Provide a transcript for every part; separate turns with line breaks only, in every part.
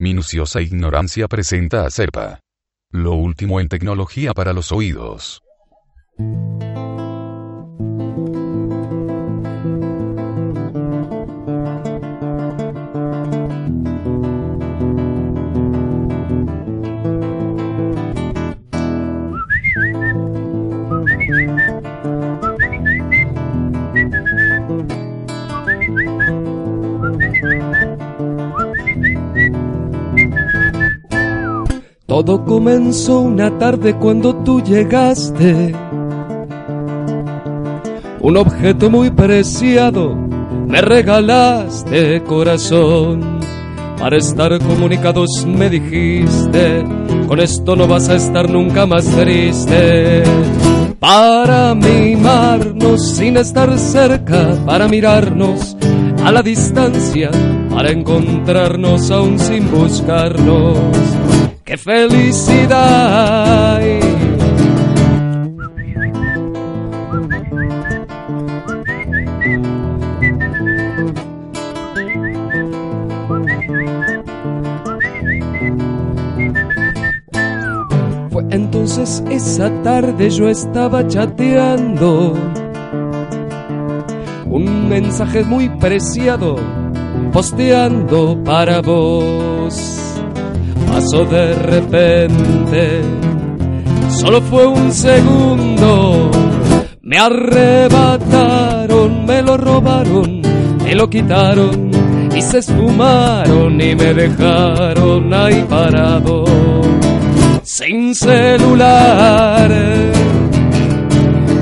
Minuciosa Ignorancia presenta a Serpa. Lo último en tecnología para los oídos.
Todo comenzó una tarde cuando tú llegaste. Un objeto muy preciado me regalaste, corazón. Para estar comunicados me dijiste, con esto no vas a estar nunca más triste. Para mimarnos sin estar cerca, para mirarnos a la distancia, para encontrarnos aún sin buscarnos qué felicidad. Fue entonces esa tarde yo estaba chateando. Un mensaje muy preciado, posteando para vos de repente, solo fue un segundo. Me arrebataron, me lo robaron, me lo quitaron y se esfumaron y me dejaron ahí parado, sin celular.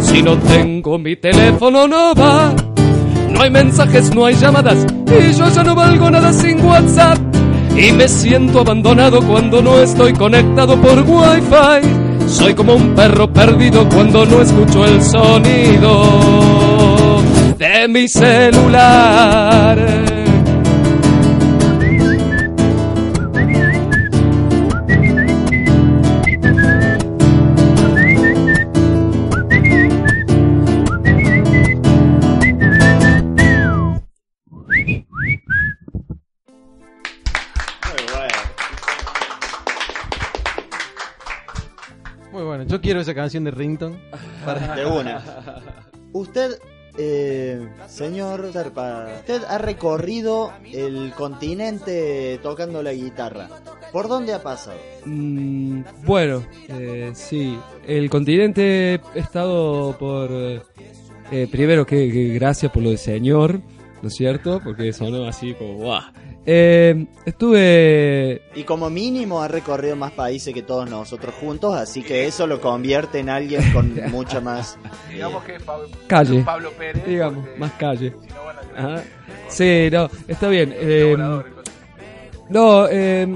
Si no tengo mi teléfono no va, no hay mensajes, no hay llamadas y yo ya no valgo nada sin WhatsApp y me siento abandonado cuando no estoy conectado por wifi. Soy como un perro perdido cuando no escucho el sonido de mi celular.
Canción de Rington. Para...
De una. Usted, eh, señor Serpa, usted ha recorrido el continente tocando la guitarra. ¿Por dónde ha pasado?
Mm, bueno, eh, sí, el continente he estado por... eh, eh, primero que, que gracias por lo de señor, ¿no es cierto? Porque sonó así como... ¡guau! Eh, estuve...
Y como mínimo ha recorrido más países que todos nosotros juntos, así que eso lo convierte en alguien con mucha más...
Digamos que es Pablo,
Calle.
Pablo Pérez.
Digamos,
porque
más calle.
Si no
Ajá. Sí, no, está bien. eh, no, eh,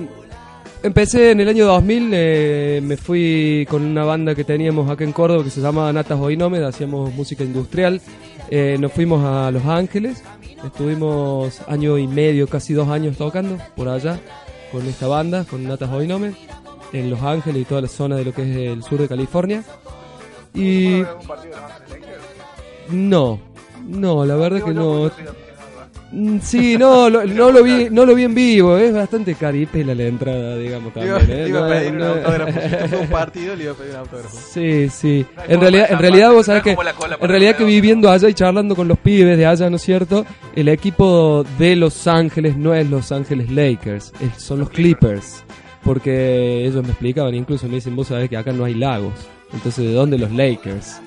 empecé en el año 2000, eh, me fui con una banda que teníamos acá en Córdoba que se llamaba Natas Oinómeda, hacíamos música industrial. Eh, nos fuimos a Los Ángeles, estuvimos año y medio, casi dos años tocando por allá con esta banda, con Natas Oinómeda, en Los Ángeles y toda la zona de lo que es el sur de California. Y no, no, la verdad que no. Mm, Sí, no, lo- no lo vi, no lo vi en vivo, es bastante caripela la entrada, digamos
iba,
también. ¿eh?
iba a
No,
pedir un
no-
autógrafo. Esto fue un partido, le iba a pedir un autógrafo.
Sí, sí. En realidad, en realidad vos sabés que, en realidad que viviendo allá y charlando con los pibes de allá, ¿no es cierto? El equipo de Los Ángeles no es Los Ángeles Lakers, es- son los Clippers. Porque ellos me explicaban, incluso me dicen, vos sabés que acá no hay lagos. Entonces, ¿de dónde los Lakers?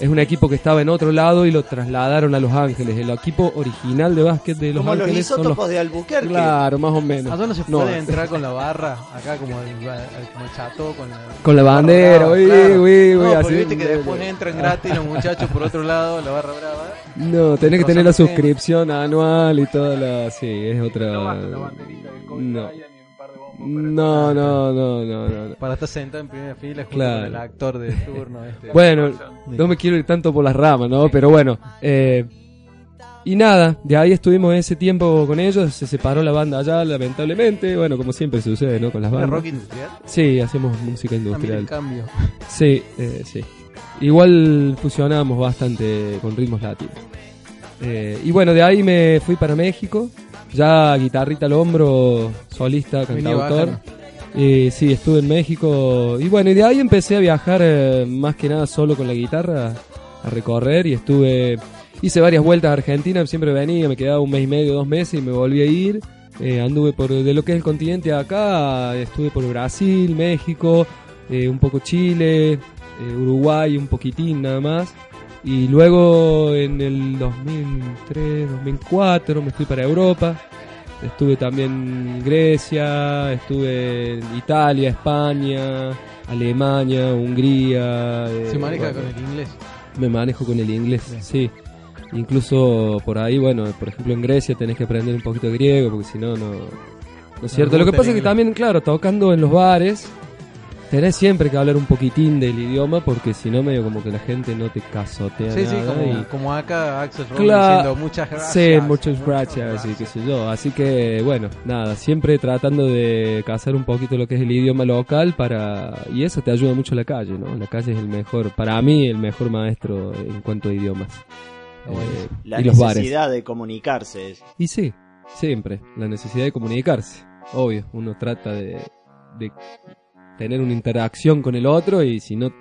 Es un equipo que estaba en otro lado y lo trasladaron a Los Ángeles. El equipo original de básquet de Los
Como los
Ángeles son
isótopos
los...
de Albuquerque.
Claro, más o menos.
Allá no se
No,
puede entrar con la barra, acá como el, como el chato, con la,
Con la bandera, uy,
claro.
uy, uy,
No,
así.
viste que después entran gratis los muchachos por otro lado, la barra brava.
No, tenés que tener la suscripción anual y toda la... Sí, es otra... No. No, no, no, no, no.
Para estar sentado en primera fila junto
Claro.
con el actor de turno. Este.
Bueno, no me quiero ir tanto por las ramas, ¿no? Pero bueno, eh, y nada, de ahí estuvimos ese tiempo con ellos, se separó la banda allá, lamentablemente, bueno, como siempre sucede, ¿no? Con las
¿Era
bandas.
rock industrial?
Sí, hacemos música
Ah,
industrial.
cambio.
Sí, eh, sí. Igual fusionábamos bastante con ritmos latinos. Eh, y bueno, de ahí me fui para México, ya guitarrita al hombro, solista, cantautor. Eh, sí, estuve en México y bueno, y de ahí empecé a viajar eh, más que nada solo con la guitarra, a recorrer y estuve, hice varias vueltas a Argentina, siempre venía, me quedaba un mes y medio, dos meses y me volví a ir. Eh, anduve por de lo que es el continente acá, estuve por Brasil, México, eh, un poco Chile, Uruguay, un poquitín nada más. Y luego en el 2003, 2004 me fui para Europa. Estuve también en Grecia, estuve en Italia, España, Alemania, Hungría. eh,
Se maneja
bueno,
con el inglés.
Me manejo con el inglés, sí. Incluso por ahí, bueno, por ejemplo en Grecia tenés que aprender un poquito de griego porque si no, no... ¿No es cierto? Lo que pasa es que también, claro, tocando en los bares, tenés siempre que hablar un poquitín del idioma porque si no medio como que la gente no te casotea
Sí, sí,
nada
como,
y-
como acá Axel
Claro.
diciendo muchas gracias.
Sí, muchas gracias y qué sé yo. Así que, bueno, nada, siempre tratando de cazar un poquito lo que es el idioma local para... Y eso te ayuda mucho la calle, ¿no? La calle es el mejor, para mí, el mejor maestro en cuanto a idiomas. Eh,
La
y los bares.
necesidad de comunicarse. es-
Y sí, siempre, la necesidad de comunicarse. Obvio, uno trata de, de tener una interacción con el otro y si no...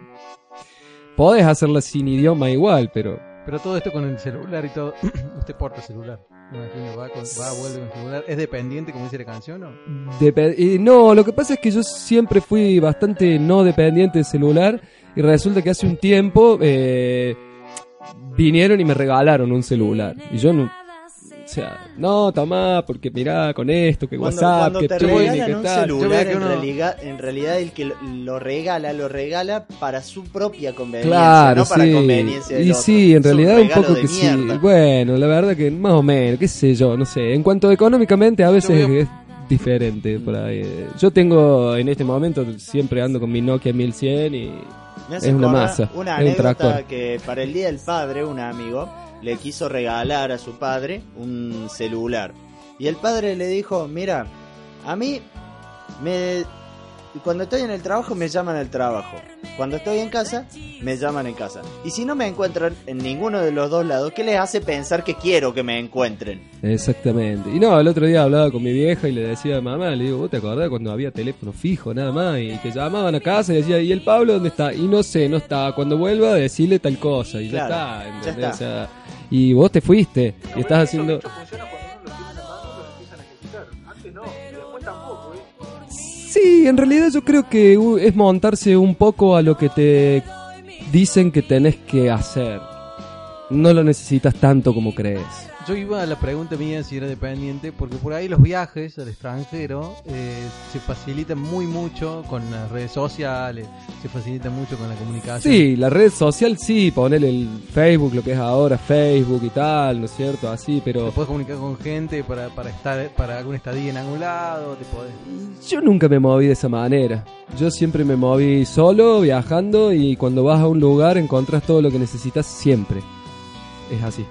Podés hacerla sin idioma igual, pero...
Pero todo esto con el celular y todo. Usted porta celular. Me imagino, va, con, va, vuelve con celular. ¿Es dependiente, como dice la canción, o?
Y no, lo que pasa es que yo siempre fui bastante no dependiente del celular y resulta que hace un tiempo eh, vinieron y me regalaron un celular y yo no, o sea, no, tomá, porque mirá con esto, que
Cuando,
WhatsApp,
cuando
que
te
Twitter,
regalan
que
un
tal.
Celular, en,
uno-
realidad, en realidad el que lo, regala, lo regala para su propia conveniencia,
Claro,
no para
sí.
conveniencia del
Y
otro.
sí, en
Es
realidad un poco que sí.
mierda.
Bueno, la verdad que más o menos, qué sé yo, no sé. En cuanto a económicamente, a veces es diferente por ahí. Yo tengo, en este momento, siempre ando con mi Nokia 1100 y... Es una masa,
Una
es un tractor.
que para el Día del Padre, un amigo le quiso regalar a su padre un celular. Y el padre le dijo, mira, a mí me... Cuando estoy en el trabajo me llaman al trabajo. Cuando estoy en casa, me llaman en casa. Y si no me encuentran en ninguno de los dos lados, ¿qué les hace pensar que quiero que me encuentren?
Exactamente. Y no, el otro día hablaba con mi vieja y le decía a mamá, le digo, ¿vos te acordás cuando había teléfono fijo nada más? Y que llamaban a casa y decía, ¿y el Pablo dónde está? Y no sé, no está. Cuando vuelva, decirle tal cosa. Y
Claro,
ya
ya
está, ¿entendés?
está.
O sea, y vos te fuiste y estás haciendo... Sí, en realidad yo creo que es montarse un poco a lo que te dicen que tenés que hacer. No lo necesitas tanto como crees.
Yo iba a la pregunta mía si era dependiente, porque por ahí los viajes al extranjero eh, se facilitan muy mucho con las redes sociales, se facilitan mucho con la comunicación.
Sí, la red social sí, ponerle el Facebook, lo que es ahora Facebook y tal, ¿no es cierto? Así,
Te
pero
puedes comunicar con gente para, para estar para alguna estadía en algún lado, te podés...
yo nunca me moví de esa manera. Yo siempre me moví solo, viajando y cuando vas a un lugar encontrás todo lo que necesitas siempre. Es así.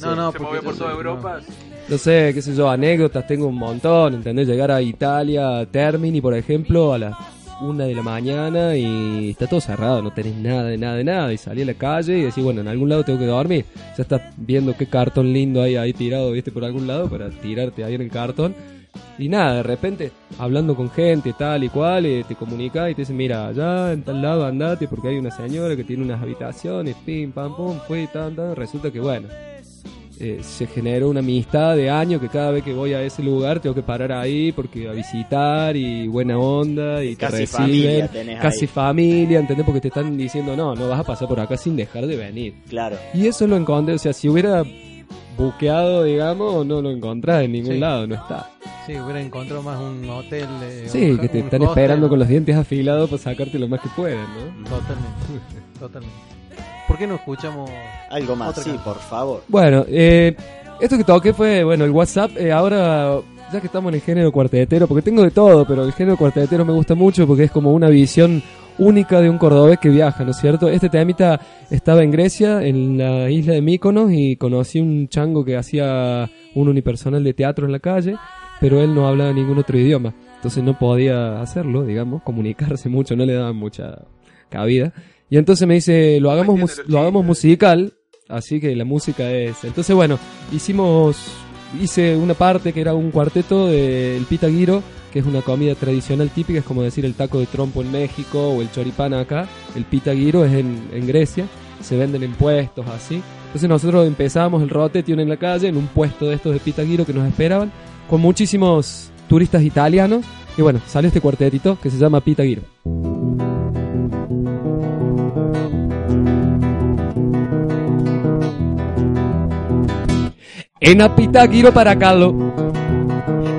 No, no,
se
porque
mueve por
yo
toda
sé,
Europa.
No sé, qué sé yo, anécdotas tengo un montón, ¿entendés? Llegar a Italia, Termini, por ejemplo, a las una de la mañana y está todo cerrado, no tenés nada de nada de nada. Y salí a la calle y decís, bueno, en algún lado tengo que dormir. Ya estás viendo qué cartón lindo hay ahí tirado, viste, por algún lado para tirarte ahí en el cartón. Y nada, de repente, hablando con gente tal y cual, eh, te comunica y te dice, mira, allá en tal lado andate porque hay una señora que tiene unas habitaciones, pim, pam, pum, fui, tan, tan. Resulta que, bueno, eh, se generó una amistad de años que cada vez que voy a ese lugar tengo que parar ahí porque a visitar y buena onda y
Casi
te
familia
reciben
tenés
casi
ahí.
familia, ¿entendés? Porque te están diciendo no, no vas a pasar por acá sin dejar de venir.
Claro.
Y eso lo encontré, o sea, si hubiera buqueado, digamos, no lo encontrás en ningún
Sí.
lado, no está.
Sí, hubiera encontrado más un hotel. eh,
Sí,
un-
que te están
hostel.
esperando con los dientes afilados para sacarte lo más que puedan, ¿no?
Totalmente, totalmente. ¿Por qué no escuchamos
Algo más,
Otra
sí,
canción.
por favor.
Bueno, eh, Esto que toqué fue, bueno, el WhatsApp. eh, ahora, ya que estamos en el género cuartetero, porque tengo de todo, pero el género cuartetero me gusta mucho porque es como una visión única de un cordobés que viaja, ¿no es cierto? Este temita estaba en Grecia, en la isla de Míconos, y conocí un chango que hacía un unipersonal de teatro en la calle, pero él no hablaba ningún otro idioma. Entonces no podía hacerlo, digamos, comunicarse mucho, no le daban mucha cabida. Y entonces me dice, lo hagamos, mus- lo hagamos musical, así que la música es... Entonces bueno, hicimos, hice una parte que era un cuarteto del pita guiro, que es una comida tradicional típica, es como decir el taco de trompo en México o el choripán acá, el pita guiro es en, en Grecia, se venden en puestos así. Entonces nosotros empezamos el rotation en la calle, en un puesto de estos de pita guiro que nos esperaban, con muchísimos turistas italianos, y bueno, salió este cuartetito que se llama Pita Guiro. En Apitaguiro para Calo.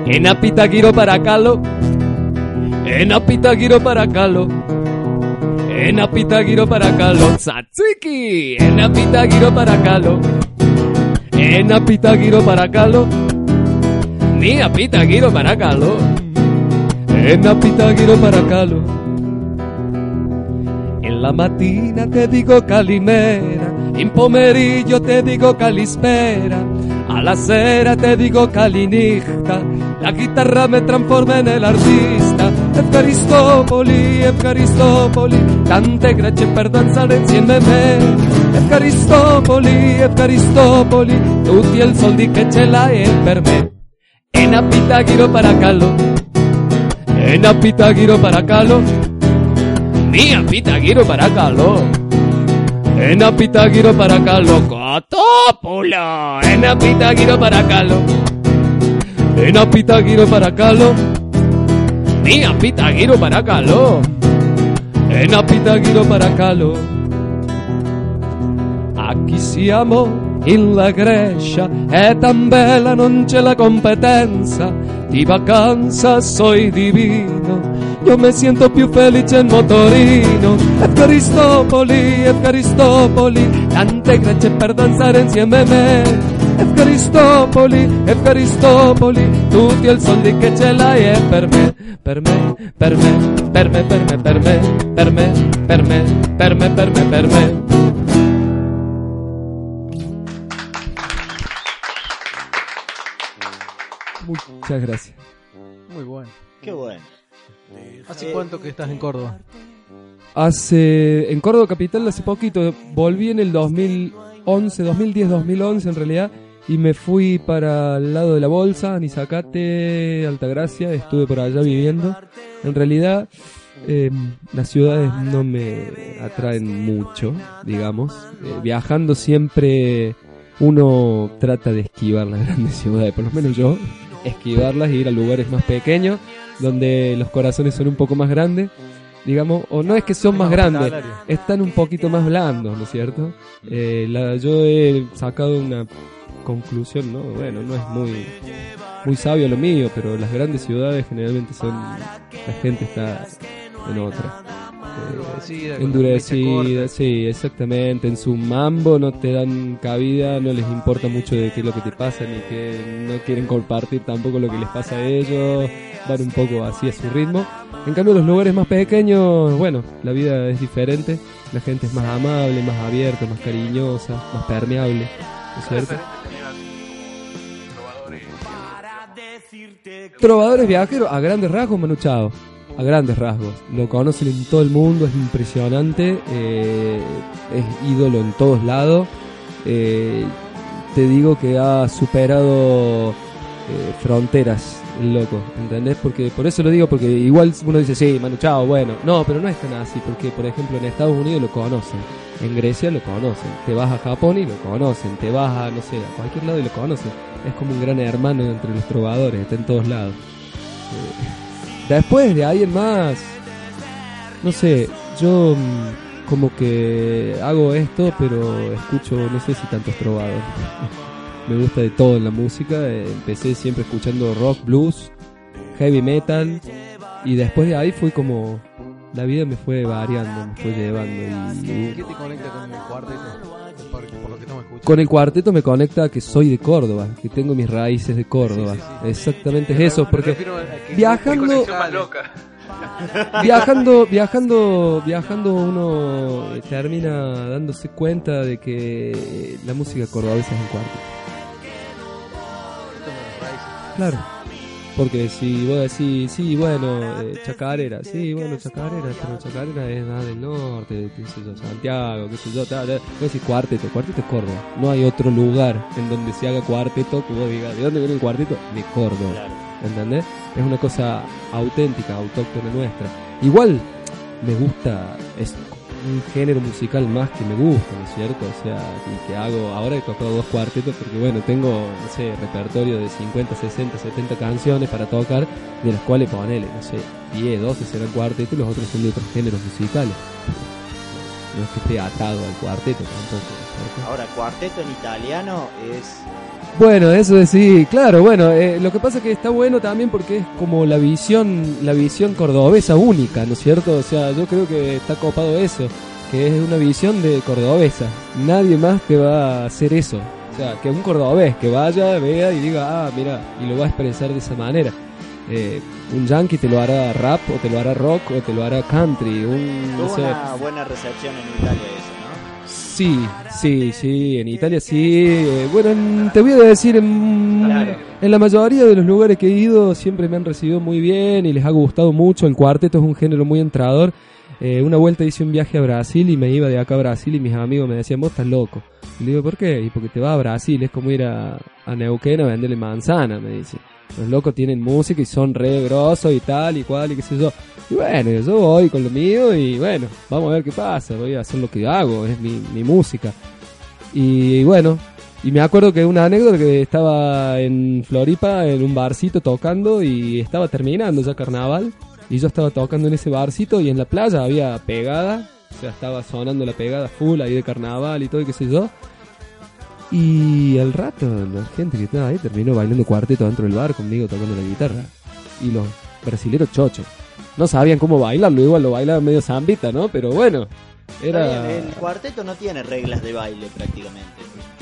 En Apitaguiro para Calo. En Apitaguiro para Calo. En Apitaguiro para Calo. Satsuki. En Apitaguiro para Calo. En Apitaguiro para Calo. Ni Apitaguiro para Calo. En Apitaguiro para Calo. En la mattina te digo calimera, in pomeriggio te digo calispera, a la sera te digo calinigta, la chitarra me transforma nell'artista. Efcaristopoli, Efcaristopoli, tante grazie per danzare insieme a me. Efcaristopoli, Efcaristopoli, tutti i soldi che ce l'hai per. Enapita giro para calo. Enapita giro para calo. Mía pita giro para calo. Enapita giro para calo. Cotópulo. Enapita giro para calo. Enapita giro para calo. Mía pita giro para calo. Enapita giro para calo. A chi siamo in la Grecia è tan bella non c'è la competenza di vacanza soy divino io mi sento più felice in motorino Efcaristopoli, Efcaristopoli tante grazie per danzare insieme a me Efcaristopoli, Efcaristopoli tutti i soldi che ce l'hai è per me per me, per me, per me, per me, per me, per me, per me, per me, per me, per me. Muchas gracias.
Muy bueno.
Qué bueno.
¿Hace cuánto que estás en Córdoba?
Hace en Córdoba capital hace poquito volví en el 2011, 2010, 2011 en realidad y me fui para el lado de la Bolsa, Nizacate, Altagracia, estuve por allá viviendo. En realidad eh, las ciudades no me atraen mucho, digamos. Eh, viajando siempre uno trata de esquivar las grandes ciudades, por lo menos yo, esquivarlas y ir a lugares más pequeños donde los corazones son un poco más grandes digamos, o no es que son más grandes, están un poquito más blandos, ¿no es cierto? Eh, la, yo he sacado una conclusión, ¿no? Bueno, no es muy muy sabio lo mío, pero las grandes ciudades generalmente son la gente está en otra.
Endurecida,
endurecida, sí, exactamente. En su mambo no te dan cabida, no les importa mucho de qué es lo que te pasa, ni que no quieren compartir tampoco lo que les pasa a ellos, van un poco así a su ritmo. En cambio, los lugares más pequeños, bueno, la vida es diferente, la gente es más amable, más abierta, más cariñosa, más permeable, ¿no es cierto? Trovadores viajeros, a grandes rasgos, Manu Chao. A grandes rasgos. Lo conocen en todo el mundo, es impresionante. eh, es ídolo en todos lados. eh, te digo que ha superado eh, fronteras, el loco. ¿Entendés? Porque, por eso lo digo, porque igual uno dice, sí, Manu Chao, bueno. No, pero no es tan así, porque, por ejemplo, en Estados Unidos lo conocen. En Grecia lo conocen. Te vas a Japón y lo conocen. Te vas a, no sé, a cualquier lado y lo conocen. Es como un gran hermano entre los trovadores, está en todos lados. Después de ahí en más, no sé, yo mm, como que hago esto, pero escucho, no sé si tantos trovadores. Me gusta de todo en la música. Empecé siempre escuchando rock, blues, heavy metal. Y después de ahí fui como... La vida me fue variando, me fue llevando.
¿Qué,
Y,
qué te conecta con el?
Con el cuarteto me conecta que soy de Córdoba, que tengo mis raíces de Córdoba. Exactamente es eso, porque viajando- viajando, viajando, viajando uno eh, termina dándose cuenta de que la música cordobesa es el cuarteto. Claro. Porque si vos decís, sí, bueno, eh, Chacarera, sí, bueno, Chacarera, pero Chacarera es más del norte, qué sé yo, Santiago, qué sé yo, tal, tal. Vos decís cuarteto, cuarteto es Córdoba. No hay otro lugar en donde se haga cuarteto que vos digas, ¿de dónde viene el cuarteto? De Córdoba.
Claro.
¿entendés? Es una cosa auténtica, autóctona nuestra. Igual me gusta, es un género musical más que me gusta, ¿no es cierto? O sea, y que hago, ahora he tocado dos cuartetos porque bueno, tengo, no sé, repertorio de 50, 60, 70 canciones para tocar, de las cuales ponele, no sé, 10, 12 serán cuartetos y los otros son de otros géneros musicales. No es que esté atado al cuarteto tampoco, ¿no es?
Ahora, cuarteto en italiano es.
Bueno, eso es sí, claro, bueno, eh, lo que pasa es que está bueno también porque es como la visión, la visión cordobesa única, ¿no es cierto? O sea, yo creo que está copado eso, que es una visión de cordobesa. Nadie más te va a hacer eso. O sea, que un cordobés que vaya, vea y diga, ah, mira, y lo va a expresar de esa manera. Eh, un yankee te lo hará rap, o te lo hará rock, o te lo hará country, un, no sé,
una buena recepción en Italia eso.
Sí, sí, sí, en Italia sí. Eh, bueno, en- te voy a decir, en, la mayoría de los lugares que he ido siempre me han recibido muy bien y les ha gustado mucho. El cuarteto es un género muy entrador. Eh, una vuelta hice un viaje a Brasil y me iba de acá a Brasil y mis amigos me decían, vos estás loco. Y le digo, ¿por qué? Y porque te vas a Brasil, es como ir a, a Neuquén a venderle manzana, me dice. Los locos tienen música y son re grosos y tal y cual y qué sé yo. Y bueno, yo voy con lo mío y bueno, vamos a ver qué pasa, voy a hacer lo que hago, es mi, mi música. Y bueno, y me acuerdo que una anécdota que estaba en Floripa en un barcito tocando y estaba terminando ya carnaval y yo estaba tocando en ese barcito y en la playa había pegada, o sea, estaba sonando la pegada full ahí de carnaval y todo y qué sé yo. Y al rato la gente que estaba ahí terminó bailando cuarteto dentro del bar conmigo tocando la guitarra. Y los brasileros chochos. No sabían cómo bailarlo, igual lo bailaban medio zambita, ¿no? Pero bueno, era...
el cuarteto no tiene reglas de baile prácticamente.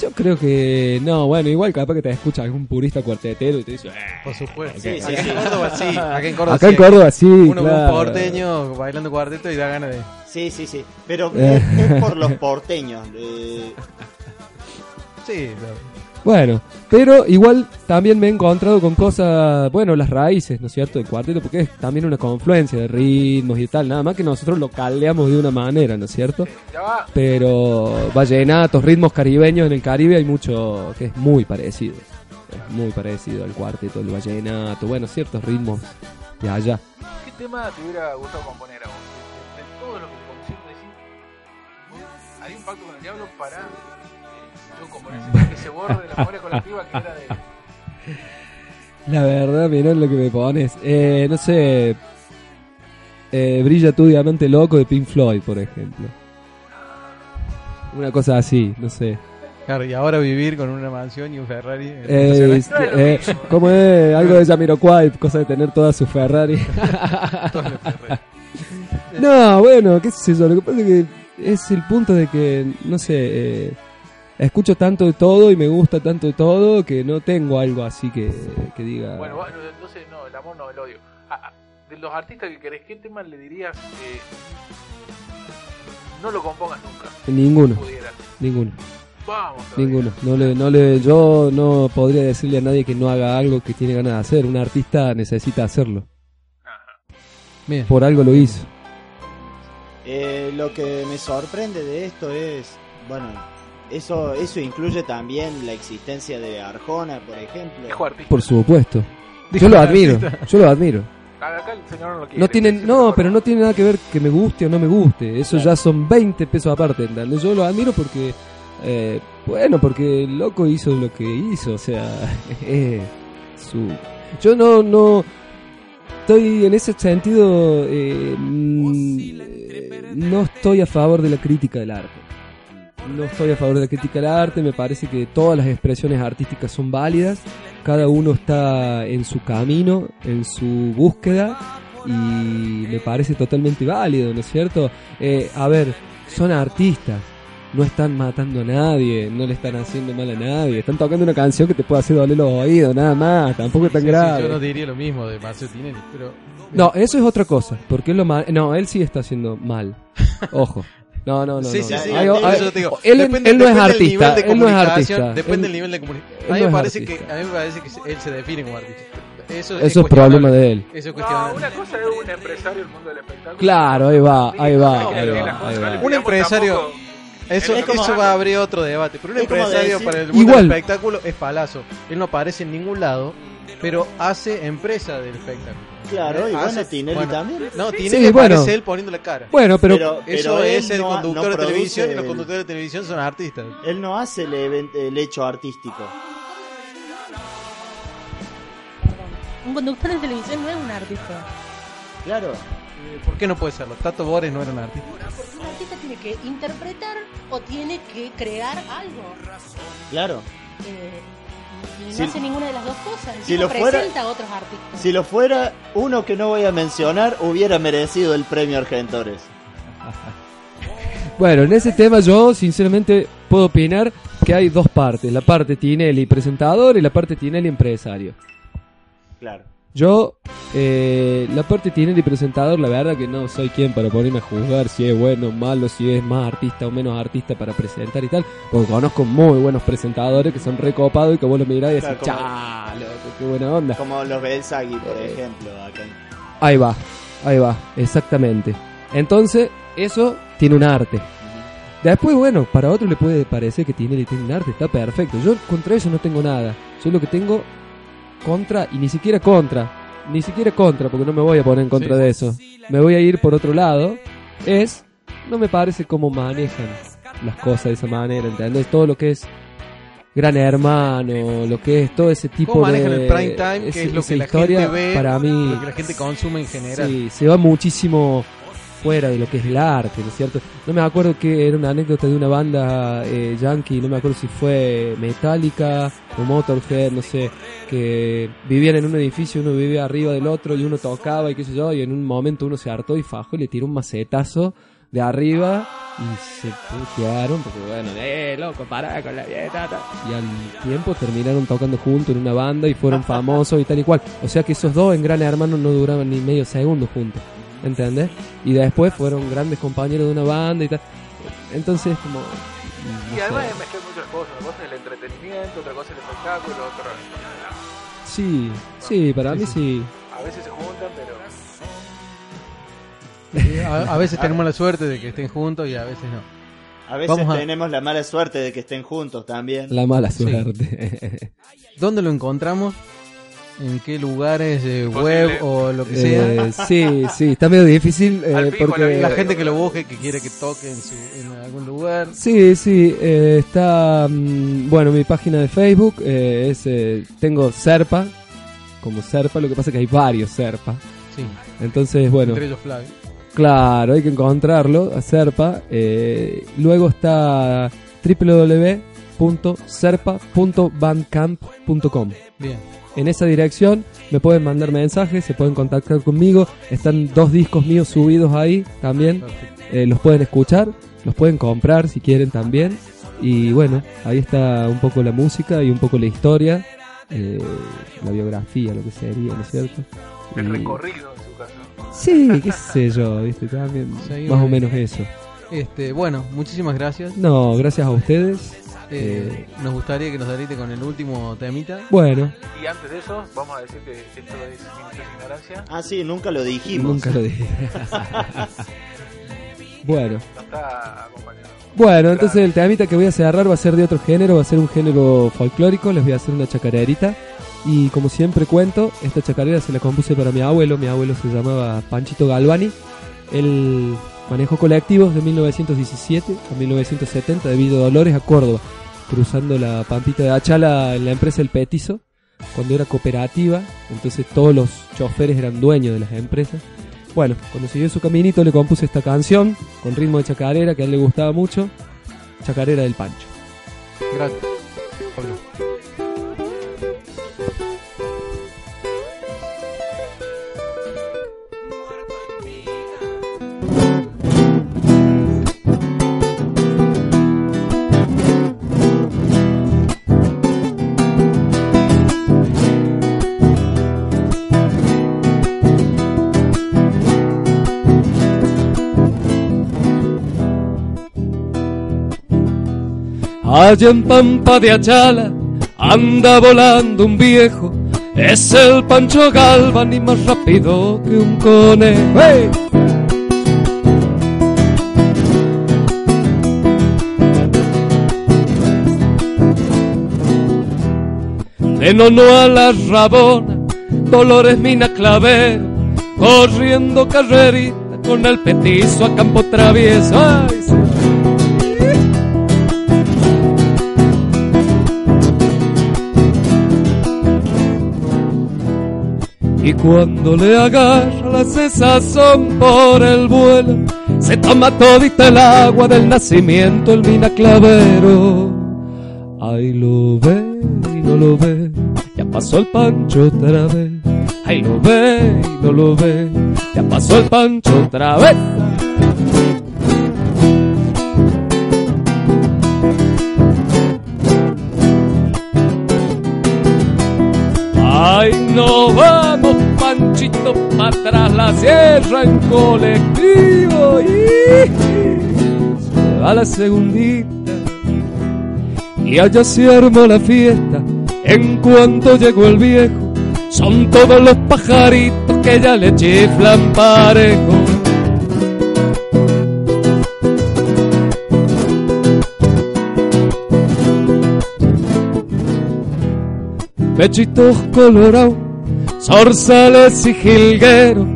Yo creo que no, bueno, igual capaz que te escucha algún purista cuartetero y te dice, "Eh".
Por supuesto.
Sí, sí,
Acá
sí.
en Córdoba sí. Acá en Córdoba
acá en
sí.
Córdoba sí,
Uno
claro.
un porteño bailando cuarteto y da ganas de.
Sí, sí, sí. Pero
Eh.
es, es por los porteños. eh,
Sí, claro.
Bueno, pero igual también me he encontrado con cosas, bueno, las raíces, ¿no es cierto?, del cuarteto, porque es también una confluencia de ritmos y tal, nada más que nosotros lo caldeamos de una manera, ¿no es cierto? Pero vallenatos, ritmos caribeños en el Caribe hay mucho que es muy parecido. Es muy parecido al cuarteto, el vallenato, bueno, ciertos ritmos de allá.
¿Qué tema te hubiera gustado componer a vos? De, todo lo que te compusiste, decir, hay un pacto con el diablo para ese, de la memoria colectiva que era de...
La verdad, mirá lo que me pones. Eh, no sé. eh, Brilla tu diamante loco de Pink Floyd, por ejemplo. Una cosa así, no sé.
Claro, y ahora vivir con una mansión y un Ferrari.
Eh, eh. ¿Cómo es? Algo de Jamiroquai, cosa de tener toda su Ferrari. no, bueno, qué sé yo. Lo que pasa es que es el punto de que, no sé, eh, escucho tanto de todo y me gusta tanto de todo que no tengo algo así que, que diga.
Bueno, bueno, entonces no, el amor no, el odio. Ah, de los artistas que querés, ¿qué tema le dirías eh, no lo compongas nunca?
Ninguno,
Si pudieras.
ninguno.
Vamos.
Ninguno. No le, no le, yo no podría decirle a nadie que no haga algo que tiene ganas de hacer. Un artista necesita hacerlo.
Ajá.
Bien.
Por algo lo hizo.
eh, lo que me sorprende de esto es, bueno, eso eso incluye también la existencia de Arjona, por ejemplo.
Dijo artista.
Por supuesto.
Dijo
Yo lo admiro.
artista.
Yo lo admiro.
Acá el señor no lo quiere.
No tienen, no, pero no tiene nada que ver que me guste o no me guste. Eso
Claro.
ya son 20 pesos aparte, ¿entendés? Yo lo admiro porque, eh, bueno, porque el loco hizo lo que hizo, o sea, eh, su... Yo no, no, estoy en ese sentido, eh, mm, eh, no estoy a favor de la crítica del arte. No estoy a favor de la crítica del arte, me parece que todas las expresiones artísticas son válidas, cada uno está en su camino, en su búsqueda y me parece totalmente válido, ¿no es cierto? Eh, a ver, son artistas, no están matando a nadie, no le están haciendo mal a nadie, están tocando una canción que te puede hacer doler los oídos, nada más, tampoco es tan
Sí, sí,
grave.
yo no diría lo mismo de Marcelo Tinelli, pero...
No, eso es otra cosa, porque él lo ma- no, él sí está haciendo mal. Ojo. No, no, no.
sí,
no.
sí, sí.
Hay-
por
hay-
eso te digo,
él,
depende-
él no es
depende
artista,
nivel de
él no es artista.
Depende
Él-
del nivel de comunicación. A mí
no
me parece que a mí me parece que él se define como artista. Eso,
Eso es problema de él.
Eso es
No, una cosa es un empresario del mundo del espectáculo.
Claro, ahí va, ahí va,
No,
ahí va, ahí
no
va.
Un empresario-
tampoco-
Eso,
Es como-
eso va a abrir otro debate. Pero un empresario
decir-
para el mundo
Igual.
del espectáculo es palazo. Él no aparece en ningún lado, pero hace empresa del espectáculo.
Claro, y bueno,
Hace-
Tinelli
bueno,
también.
No,
Sí,
Tinelli
bueno.
aparece él poniendo la cara.
Bueno, pero,
Pero-
Eso es el
no
conductor
no
de televisión y los conductores de televisión son artistas.
Él no hace el, event- el hecho artístico.
Un conductor de televisión no es un artista.
Claro.
¿Por qué no puede serlo? Tato Bores no era un artista.
Artista tiene que interpretar o tiene que crear algo.
Claro.
Eh, y no
Si-
hace ninguna de las dos cosas. El
si lo fuera-
presenta a otros artistas.
Si lo fuera, uno que no voy a mencionar hubiera merecido el premio Argentores.
bueno, en ese tema yo sinceramente puedo opinar que hay dos partes, la parte Tinelli presentador y la parte Tinelli empresario.
Claro.
Yo, eh, la parte Tinelli presentador, la verdad que no soy quien para ponerme a juzgar si es bueno o malo, si es más artista o menos artista para presentar y tal, porque conozco muy buenos presentadores que son recopados y que vos lo mirás y decís,
Claro,
chá, loco, qué buena onda.
Como los Belzagui, por
Eh.
ejemplo. Acá.
Ahí va, ahí va, exactamente. Entonces, eso tiene un arte. Después, bueno, para otro le puede parecer que tiene, tiene un arte, está perfecto. Yo contra eso no tengo nada. Yo lo que tengo contra, y ni siquiera contra, ni siquiera contra, porque no me voy a poner en contra
Sí.
de eso. Me voy a ir por otro lado, es, no me parece cómo manejan las cosas de esa manera, ¿entendés? Todo lo que es Gran Hermano, lo que es todo ese tipo
¿Cómo
de...
el prime time? Que
ese-
es lo que la
historia,
gente ve,
para mí...
lo que la gente consume en general.
Sí, se va muchísimo fuera de lo que es el arte, ¿no es cierto? No me acuerdo que era una anécdota de una banda eh, yankee, no me acuerdo si fue Metallica o Motorhead, no sé, que vivían en un edificio, uno vivía arriba del otro y uno tocaba y qué sé yo, y en un momento uno se hartó y fajó y le tiró un macetazo de arriba y se putearon porque bueno, eh, loco, pará con la vieja. ta. Y al tiempo terminaron tocando juntos en una banda y fueron famosos y tal y cual. O sea que esos dos en Gran Hermano no duraban ni medio segundo juntos. ¿Entendés? Y después fueron grandes compañeros de una banda y tal. Entonces, como. no
Y
sé.
además es mezclar muchas cosas. Una cosa es el entretenimiento, otra cosa es el espectáculo, otra.
Sí, sí, para mí sí.
A veces se juntan, pero.
Eh, A, a veces tenemos la suerte de que estén juntos y a veces no.
A veces
Vamos a-
tenemos la mala suerte de que estén juntos también.
La mala
Sí.
suerte.
¿Dónde lo encontramos? ¿En qué lugares eh, web o lo que sea?
Eh, sí, sí, está medio difícil eh, porque...
la
gente que lo busque, que quiere que toque en, su, en algún lugar.
Sí, sí, eh, está, mm, bueno, mi página de Facebook eh, es, eh, tengo Serpa, como Serpa, lo que pasa es que hay varios Serpa.
Sí,
Entonces, bueno,
entre ellos Flavio.
claro, hay que encontrarlo, a Serpa. eh, luego está www.serpa.bandcamp.com.
Bien.
En esa dirección me pueden mandar mensajes, se pueden contactar conmigo. Están dos discos míos subidos ahí también. Eh, los pueden escuchar, los pueden comprar si quieren también. Y bueno, ahí está un poco la música y un poco la historia, eh, la biografía, lo que sería, ¿no es cierto?
El
Y-
recorrido en su caso.
Sí, qué sé yo, ¿viste? También
Seguimos
más o menos eso.
Este, bueno, muchísimas gracias.
No, gracias a ustedes.
Eh, nos gustaría que nos darite con el último temita.
Bueno,
Y antes de eso, vamos a decir que esto es Ignorancia.
Ah, sí, nunca lo dijimos.
nunca lo dije. bueno.
Está.
Bueno, entonces el temita que voy a cerrar va a ser de otro género, va a ser un género folclórico, les voy a hacer una chacarerita. Y como siempre cuento, esta chacarera se la compuse para mi abuelo, mi abuelo se llamaba Panchito Galvani. Él manejó colectivos de 1917 a 1970 de Villa Dolores a Córdoba, cruzando la Pampita de Achala en la empresa El Petizo, cuando era cooperativa, entonces todos los choferes eran dueños de las empresas. Bueno, cuando siguió su caminito le compuse esta canción con ritmo de chacarera que a él le gustaba mucho, Chacarera del Pancho.
Gracias. Pablo.
Allá en Pampa de Achala anda volando un viejo. Es el Pancho Galvan y más rápido que un conejo. ¡Hey! De nono a la rabona, Dolores Mina Clavero, corriendo carrerita con el petizo a campo travieso. ¡Ay, sí! Y cuando le agarra la cesazón por el vuelo, se toma todita el agua del nacimiento el mina clavero. Ay, lo ve y no lo ve, ya pasó el pancho otra vez. Ay, lo ve y no lo ve, ya pasó el pancho otra vez. Ay, no vamos, Panchito, para atrás la sierra en colectivo. Y va la segundita. Y allá se armó la fiesta. En cuanto llegó el viejo, son todos los pajaritos que ya le chiflan parejo. pechitos colorados, zorzales y jilgueros,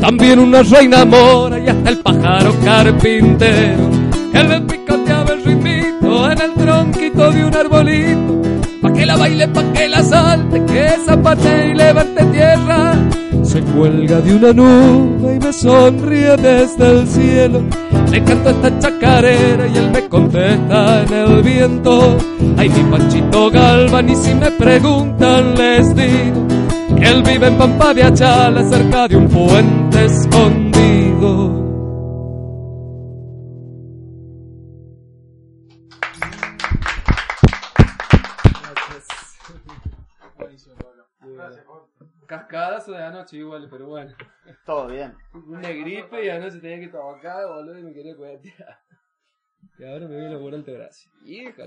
también una reina mora y hasta el pájaro carpintero, que le picoteaba el ritmito en el tronquito de un arbolito, pa' que la baile, pa' que la salte, que zapate y levante tierra, se cuelga de una nube y me sonríe desde el cielo. Le canto esta chacarera y él me contesta en el viento. Ay, mi Panchito Galvan, y si me preguntan, les digo él vive en Pampa de Achala, cerca de un puente escondido. Cascadazo de anoche igual, pero bueno.
Todo bien.
Una gripe y anoche tenía que trabajar, boludo, y me quería cuetear. Y ahora me viene por alta gracia. Híjole.